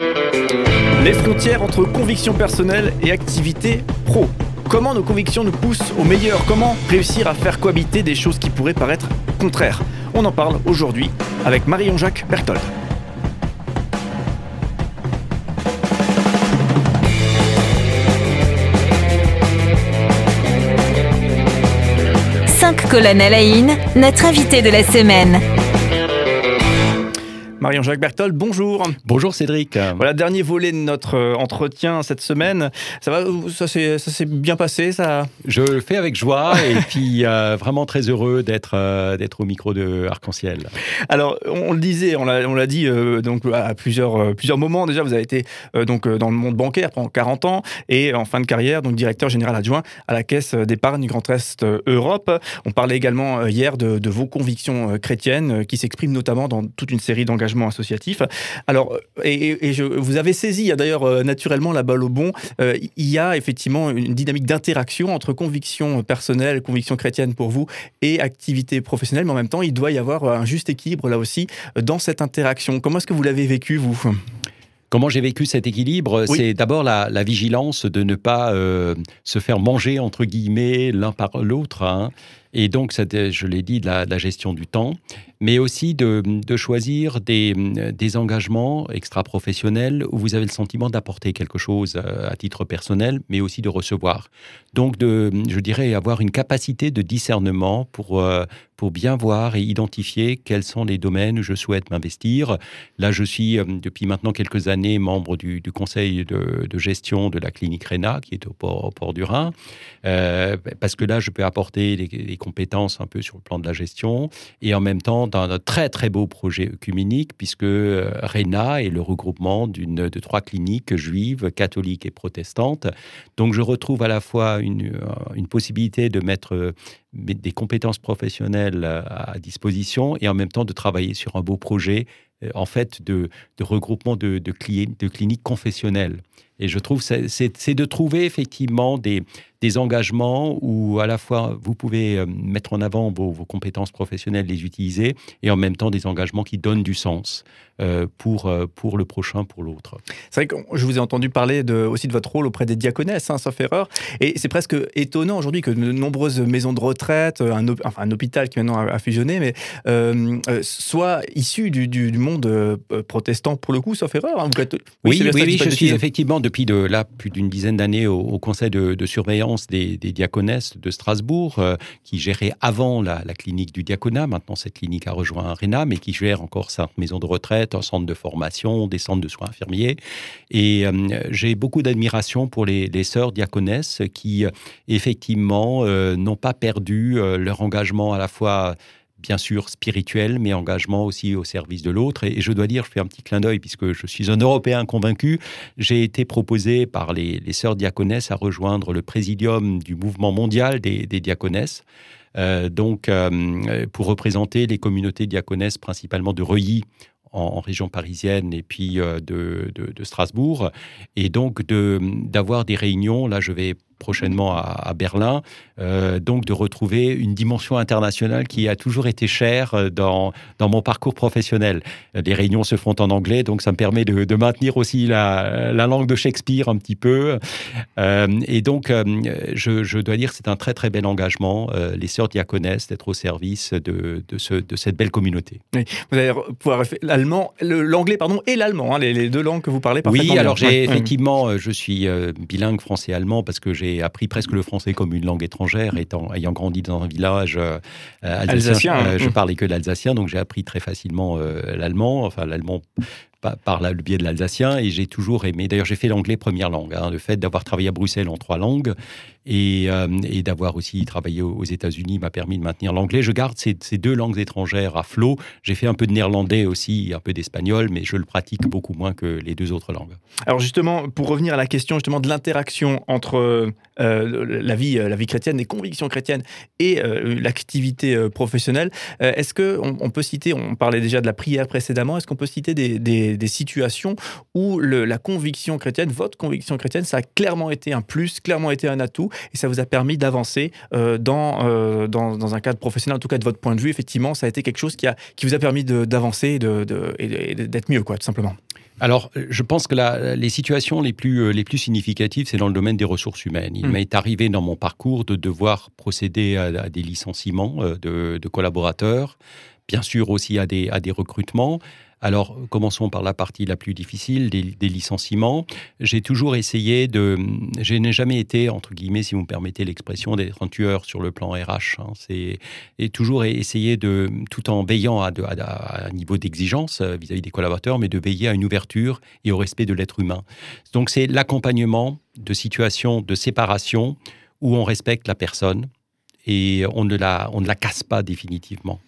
Les frontières entre conviction personnelle et activité pro. Comment nos convictions nous poussent au meilleur? Comment réussir à faire cohabiter des choses qui pourraient paraître contraires? On en parle aujourd'hui avec Marion-Jacques Berthold. À la notre invité de la semaine. Marion-Jacques Berthold, bonjour. Bonjour Cédric. Voilà, dernier volet de notre euh, entretien cette semaine. Ça va, ça s'est bien passé ça? Je le fais avec joie et puis euh, vraiment très heureux d'être euh, d'être au micro de Arc-en-Ciel. Alors, on le disait, on l'a dit donc à plusieurs, plusieurs moments déjà, vous avez été donc dans le monde bancaire pendant 40 ans et en fin de carrière, donc directeur général adjoint à la Caisse d'épargne du Grand Est Europe. On parlait également hier de, de vos convictions chrétiennes qui s'expriment notamment dans toute une série d'engagements associatif. Alors, euh, et, je, vous avez saisi d'ailleurs euh, naturellement la balle au bon. Euh, il y a effectivement une dynamique d'interaction entre conviction personnelle, conviction chrétienne pour vous et activité professionnelle, mais en même temps, il doit y avoir un juste équilibre là aussi dans cette interaction. Comment est-ce que vous l'avez vécu, vous? Comment j'ai vécu cet équilibre? C'est d'abord la, vigilance de ne pas se faire manger, entre guillemets, l'un par l'autre. Hein. Et donc, je l'ai dit, de la, gestion du temps mais aussi de, choisir des, des, engagements extra-professionnels où vous avez le sentiment d'apporter quelque chose euh, à titre personnel, mais aussi de recevoir. Donc, je dirais, avoir une capacité de discernement pour, euh, pour bien voir et identifier quels sont les domaines où je souhaite m'investir. Là, je suis euh, depuis maintenant quelques années membre du, conseil de, gestion de la clinique RENA, qui est au port, au port du Rhin, parce que là, je peux apporter des compétences un peu sur le plan de la gestion et en même temps un très très beau projet œcuménique, puisque euh, RENA est le regroupement d'une de trois cliniques juives, catholiques et protestantes. Donc je retrouve à la fois une, euh, une possibilité de mettre euh, des compétences professionnelles à disposition et en même temps de travailler sur un beau projet en fait de, de regroupement de, de cliniques confessionnelles. Et je trouve c'est de trouver effectivement des, des engagements où à la fois vous pouvez euh, mettre en avant vos, compétences professionnelles, les utiliser, et en même temps des engagements qui donnent du sens euh, pour, euh, pour le prochain, pour l'autre. C'est vrai que je vous ai entendu parler de, aussi de votre rôle auprès des diaconesses, hein, sauf erreur, et c'est presque étonnant aujourd'hui que de nombreuses maisons de retraite, un, enfin, un hôpital qui maintenant a, fusionné, mais soient issus du, du, monde protestant pour le coup, sauf erreur. Hein. oui, oui, oui, je suis effectivement depuis de, là plus d'une dizaine d'années au, conseil de, surveillance des, diaconesses de Strasbourg, euh, qui gérait avant la, clinique du diaconat. Maintenant, cette clinique a rejoint RENA, mais qui gère encore sa maison de retraite, un centre de formation, des centres de soins infirmiers. Et euh, j'ai beaucoup d'admiration pour les, sœurs diaconesses qui, euh, effectivement, n'ont pas perdu leur engagement à la fois bien sûr spirituel, mais engagement aussi au service de l'autre. Et, je dois dire, je fais un petit clin d'œil, puisque je suis un Européen convaincu, j'ai été proposé par les, sœurs diaconesses à rejoindre le présidium du mouvement mondial des, diaconesses. Euh, donc, euh, pour représenter les communautés diaconesses, principalement de Reuilly, en, région parisienne et puis euh, de, de, Strasbourg. Et donc d'avoir des réunions, là je vais prochainement à, Berlin, euh, donc de retrouver une dimension internationale qui a toujours été chère euh, dans, dans mon parcours professionnel. Les réunions se font en anglais, donc ça me permet de, maintenir aussi la, la, langue de Shakespeare un petit peu. Euh, et donc, je, je, dois dire que c'est un très très bel engagement, les sœurs diaconesses, d'être au service de, de, ce, de, cette belle communauté. Vous allez pouvoir l'allemand, l'anglais pardon, et l'allemand, hein, les, deux langues que vous parlez parfaitement. Oui, alors j'ai effectivement, je suis bilingue français-allemand parce que j'ai appris presque le français comme une langue étrangère, étant, ayant grandi dans un village euh, alsacien. Euh, je parlais que l'alsacien, donc j'ai appris très facilement euh, l'allemand, enfin l'allemand par le biais de l'alsacien et j'ai toujours aimé. D'ailleurs, j'ai fait l'anglais première langue. Hein, le fait d'avoir travaillé à Bruxelles en trois langues, euh, et, d'avoir aussi travaillé aux États-Unis m'a permis de maintenir l'anglais. Je garde ces, deux langues étrangères à flot. J'ai fait un peu de néerlandais aussi, un peu d'espagnol, mais je le pratique beaucoup moins que les deux autres langues. Alors justement, pour revenir à la question justement de l'interaction entre euh, la vie, euh, la vie chrétienne, les convictions chrétiennes et l'activité professionnelle, est-ce que on, peut citer, on parlait déjà de la prière précédemment, est-ce qu'on peut citer des, situations où la conviction chrétienne, votre conviction chrétienne, ça a clairement été un plus, clairement été un atout et ça vous a permis d'avancer euh, dans, dans, dans, un cadre professionnel, en tout cas de votre point de vue. Effectivement, ça a été quelque chose qui, a, qui vous a permis d'avancer et d'être mieux, quoi, tout simplement. alors, je pense que les situations les plus, euh, les plus significatives, c'est dans le domaine des ressources humaines. Il hmm. m'est arrivé dans mon parcours de devoir procéder à, des licenciements euh, de, de, collaborateurs, bien sûr aussi à des, à des recrutements. Alors, commençons par la partie la plus difficile, des, licenciements. J'ai toujours essayé de... Je n'ai jamais été, entre guillemets, si vous me permettez l'expression, d'être un tueur sur le plan RH. Hein. Et toujours essayer de, tout en veillant à, un niveau d'exigence euh, vis-à-vis des collaborateurs, mais de veiller à une ouverture et au respect de l'être humain. Donc, c'est l'accompagnement de situations de séparation où on respecte la personne et on ne la, on ne la casse pas définitivement.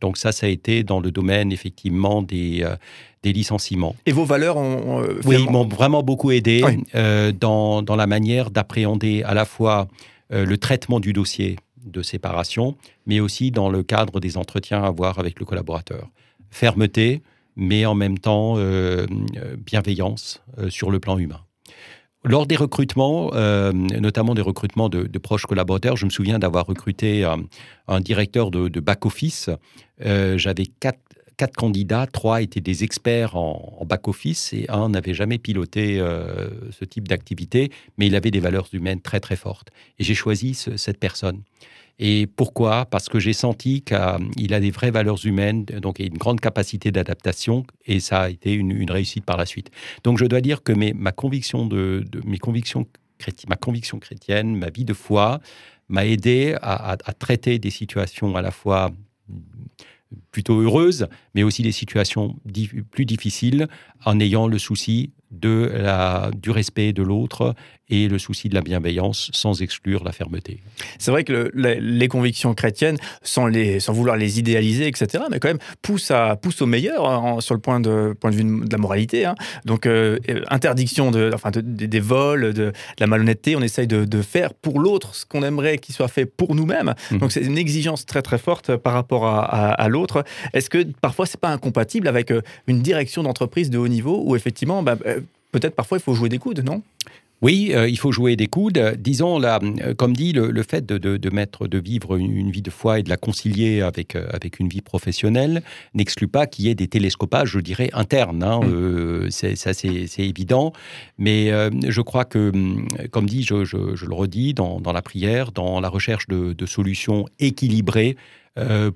Donc ça, ça a été dans le domaine effectivement des, euh, des licenciements. Et vos valeurs ont... Euh, oui, m'ont vraiment beaucoup aidé euh, dans, dans, la manière d'appréhender à la fois le traitement du dossier de séparation, mais aussi dans le cadre des entretiens à avoir avec le collaborateur. Fermeté, mais en même temps bienveillance sur le plan humain. Lors des recrutements, euh, notamment des recrutements de, proches collaborateurs, je me souviens d'avoir recruté un, directeur de, back-office. Euh, j'avais quatre, candidats, trois étaient des experts en, back-office et un n'avait jamais piloté euh, ce type d'activité, mais il avait des valeurs humaines très très fortes. Et j'ai choisi cette personne. Et pourquoi? Parce que j'ai senti qu'il a des vraies valeurs humaines, donc une grande capacité d'adaptation, et ça a été une, réussite par la suite. Donc je dois dire que mes, ma conviction convictions chrétienne, ma vie de foi, m'a aidé à, traiter des situations à la fois plutôt heureuses, mais aussi des situations plus difficiles, en ayant le souci de du respect de l'autre et le souci de la bienveillance sans exclure la fermeté. C'est vrai que les convictions chrétiennes, sans, les, sans vouloir les idéaliser, etc., mais quand même poussent, à, poussent au meilleur hein, sur le point de, point de vue de la moralité. Hein. Donc, euh, interdiction de, enfin, des vols, de, la malhonnêteté, on essaye de, faire pour l'autre ce qu'on aimerait qu'il soit fait pour nous-mêmes. Mmh. Donc, c'est une exigence très très forte par rapport à, l'autre. Est-ce que parfois, c'est pas incompatible avec euh, une direction d'entreprise de haut niveau où effectivement, bah, euh, peut-être parfois il faut jouer des coudes, non? Oui, euh, il faut jouer des coudes. Disons, là, euh, comme dit, le, fait de, mettre, de vivre une, vie de foi et de la concilier avec, euh, avec une vie professionnelle n'exclut pas qu'il y ait des télescopages, je dirais, internes. Hein. Mm. ça, c'est évident. Mais je crois que, hum, comme dit, je, le redis, dans, la prière, dans la recherche de, de solutions équilibrées, euh,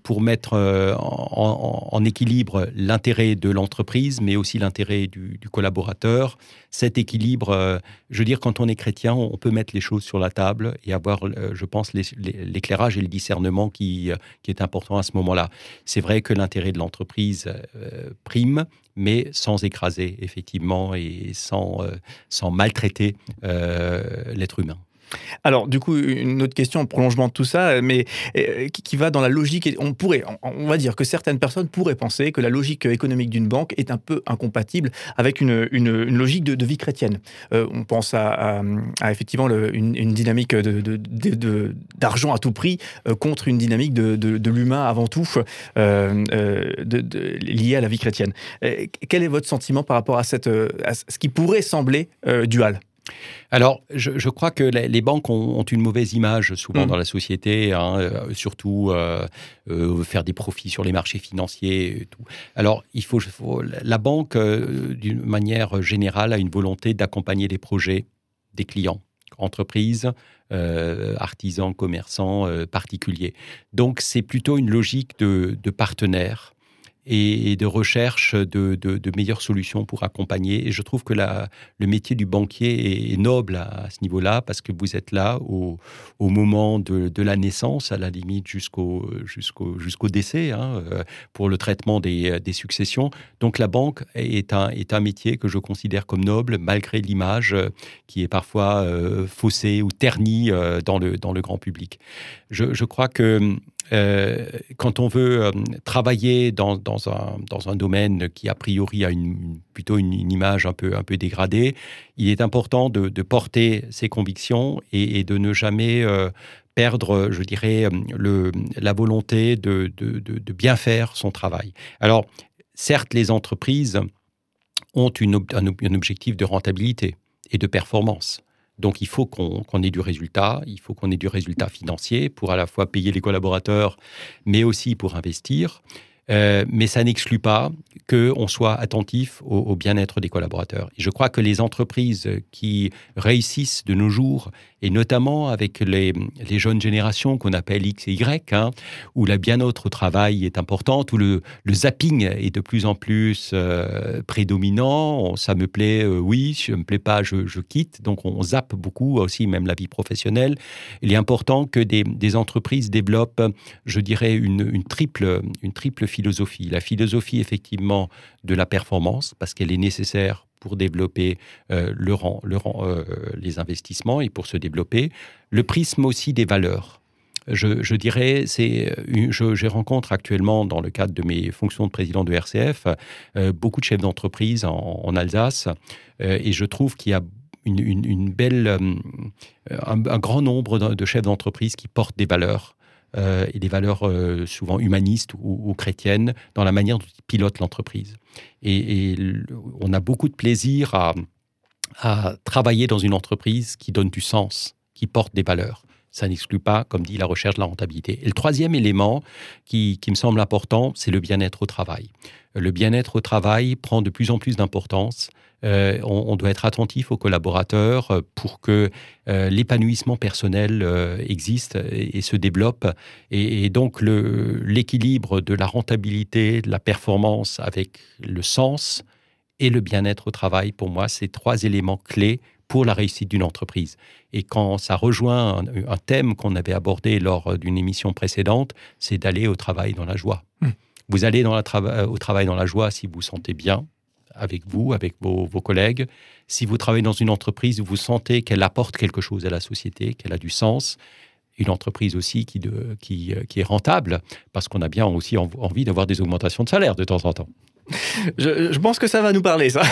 pour mettre euh, en, équilibre l'intérêt de l'entreprise, mais aussi l'intérêt du, collaborateur. Cet équilibre, euh, je veux dire, quand on est chrétien, on peut mettre les choses sur la table et avoir, je pense, l'éclairage et le discernement qui, est important à ce moment-là. C'est vrai que l'intérêt de l'entreprise prime, mais sans écraser, effectivement, et sans maltraiter l'être humain. Alors, du coup, une autre question en prolongement de tout ça, mais euh, qui va dans la logique. On pourrait, on va dire que certaines personnes pourraient penser que la logique économique d'une banque est un peu incompatible avec une, logique de, vie chrétienne. Euh, on pense à, effectivement une, dynamique d'argent de, à tout prix euh, contre une dynamique de, l'humain avant tout liée à la vie chrétienne. quel est votre sentiment par rapport à, cette, à ce qui pourrait sembler dual? Alors, je, crois que les, banques ont, une mauvaise image souvent mm. dans la société, hein, euh, surtout euh, euh, faire des profits sur les marchés financiers. Et tout. Alors, il faut, la banque, d'une manière générale, a une volonté d'accompagner les projets des clients, entreprises, artisans, commerçants, particuliers. Donc, c'est plutôt une logique de, de partenaire et, de recherche de, meilleures solutions pour accompagner. Et je trouve que le métier du banquier est, noble à, ce niveau-là parce que vous êtes là au, moment de, la naissance, à la limite jusqu'au jusqu'au jusqu'au décès, hein, euh, pour le traitement des, successions. Donc la banque est un, est un métier que je considère comme noble malgré l'image euh, qui est parfois euh, faussée ou ternie dans, le, dans le grand public. Je crois que euh, quand on veut euh, travailler dans, un, domaine qui a priori a une, plutôt une, image un peu, dégradée, il est important de, porter ses convictions et, de ne jamais euh, perdre, je dirais, la volonté de, bien faire son travail. Alors, certes, les entreprises ont un objectif de rentabilité et de performance. Donc il faut qu'on ait du résultat, il faut qu'on ait du résultat financier pour à la fois payer les collaborateurs, mais aussi pour investir. mais ça n'exclut pas qu'on soit attentif au, bien-être des collaborateurs. je crois que les entreprises qui réussissent de nos jours, et notamment avec les, jeunes générations qu'on appelle X et Y, hein, où la bien-être au travail est importante, où le, zapping est de plus en plus euh, prédominant. Ça me plaît, euh, oui, je me plaît pas, je, quitte. Donc on zappe beaucoup aussi, même la vie professionnelle. Il est important que des, entreprises développent, je dirais, une, triple, une triple philosophie. La philosophie, effectivement, de la performance, parce qu'elle est nécessaire pour développer euh, euh, les investissements et pour se développer. Le prisme aussi des valeurs. Je, dirais, c'est, je, je, rencontre actuellement, dans le cadre de mes fonctions de président de RCF, euh, beaucoup de chefs d'entreprise en, Alsace, et je trouve qu'il y a une, belle, un, grand nombre de chefs d'entreprise qui portent des valeurs euh, et des valeurs euh, souvent humanistes ou, chrétiennes dans la manière dont ils pilotent l'entreprise. Et, on a beaucoup de plaisir à, travailler dans une entreprise qui donne du sens, qui porte des valeurs. Ça n'exclut pas, comme dit, la recherche de la rentabilité. Et le troisième élément qui, qui me semble important, c'est le bien-être au travail. Le bien-être au travail prend de plus en plus d'importance euh, on, doit être attentif aux collaborateurs euh, pour que euh, l'épanouissement personnel existe et, se développe. Et, donc l'équilibre de la rentabilité, de la performance avec le sens et le bien-être au travail, pour moi, c'est trois éléments clés pour la réussite d'une entreprise. Et quand ça rejoint un, thème qu'on avait abordé lors d'une émission précédente, c'est d'aller au travail dans la joie. Mmh. Vous allez dans au travail dans la joie si vous vous sentez bien, avec vous, avec vos, collègues. Si vous travaillez dans une entreprise, vous sentez qu'elle apporte quelque chose à la société, qu'elle a du sens. Une entreprise aussi qui, qui, qui est rentable, parce qu'on a bien aussi envie d'avoir des augmentations de salaire de temps en temps. Je, pense que ça va nous parler, ça.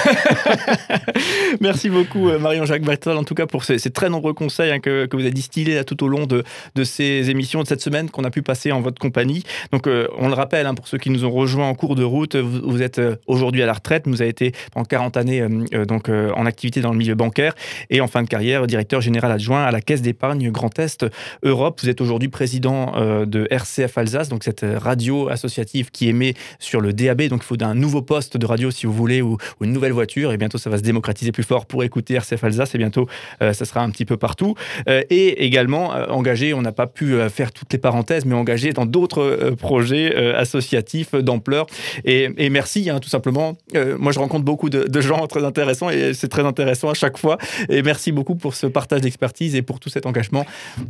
Merci beaucoup, euh, Marion-Jacques Battal, en tout cas, pour ces, très nombreux conseils hein, que, vous avez distillés tout au long de, ces émissions de cette semaine qu'on a pu passer en votre compagnie. Donc, euh, on le rappelle, hein, pour ceux qui nous ont rejoints en cours de route, vous, êtes euh, aujourd'hui à la retraite. Vous avez été pendant 40 années donc, en activité dans le milieu bancaire et en fin de carrière, directeur général adjoint à la Caisse d'épargne Grand Est Europe. Vous êtes aujourd'hui président de RCF Alsace, donc cette radio associative qui émet sur le DAB. Donc, il faut d'un nouveau poste de radio si vous voulez ou, une nouvelle voiture et bientôt ça va se démocratiser plus fort pour écouter RCF Alsace et bientôt euh, ça sera un petit peu partout. Euh, et également euh, engagé on n'a pas pu faire toutes les parenthèses mais engagé dans d'autres projets associatifs d'ampleur. Et, merci hein, tout simplement. Moi je rencontre beaucoup de, gens très intéressants et c'est très intéressant à chaque fois. Et merci beaucoup pour ce partage d'expertise et pour tout cet engagement.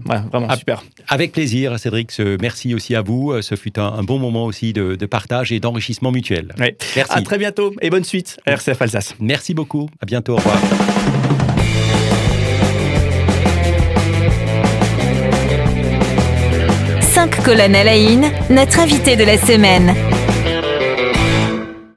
Vraiment super. avec plaisir Cédric. Merci aussi à vous. Ce fut un, bon moment aussi de, partage et d'enrichissement mutuel Merci. À très bientôt et bonne suite à RCF Alsace. Merci beaucoup. À bientôt. Au revoir. Cinq colonnes à la notre invité de la semaine.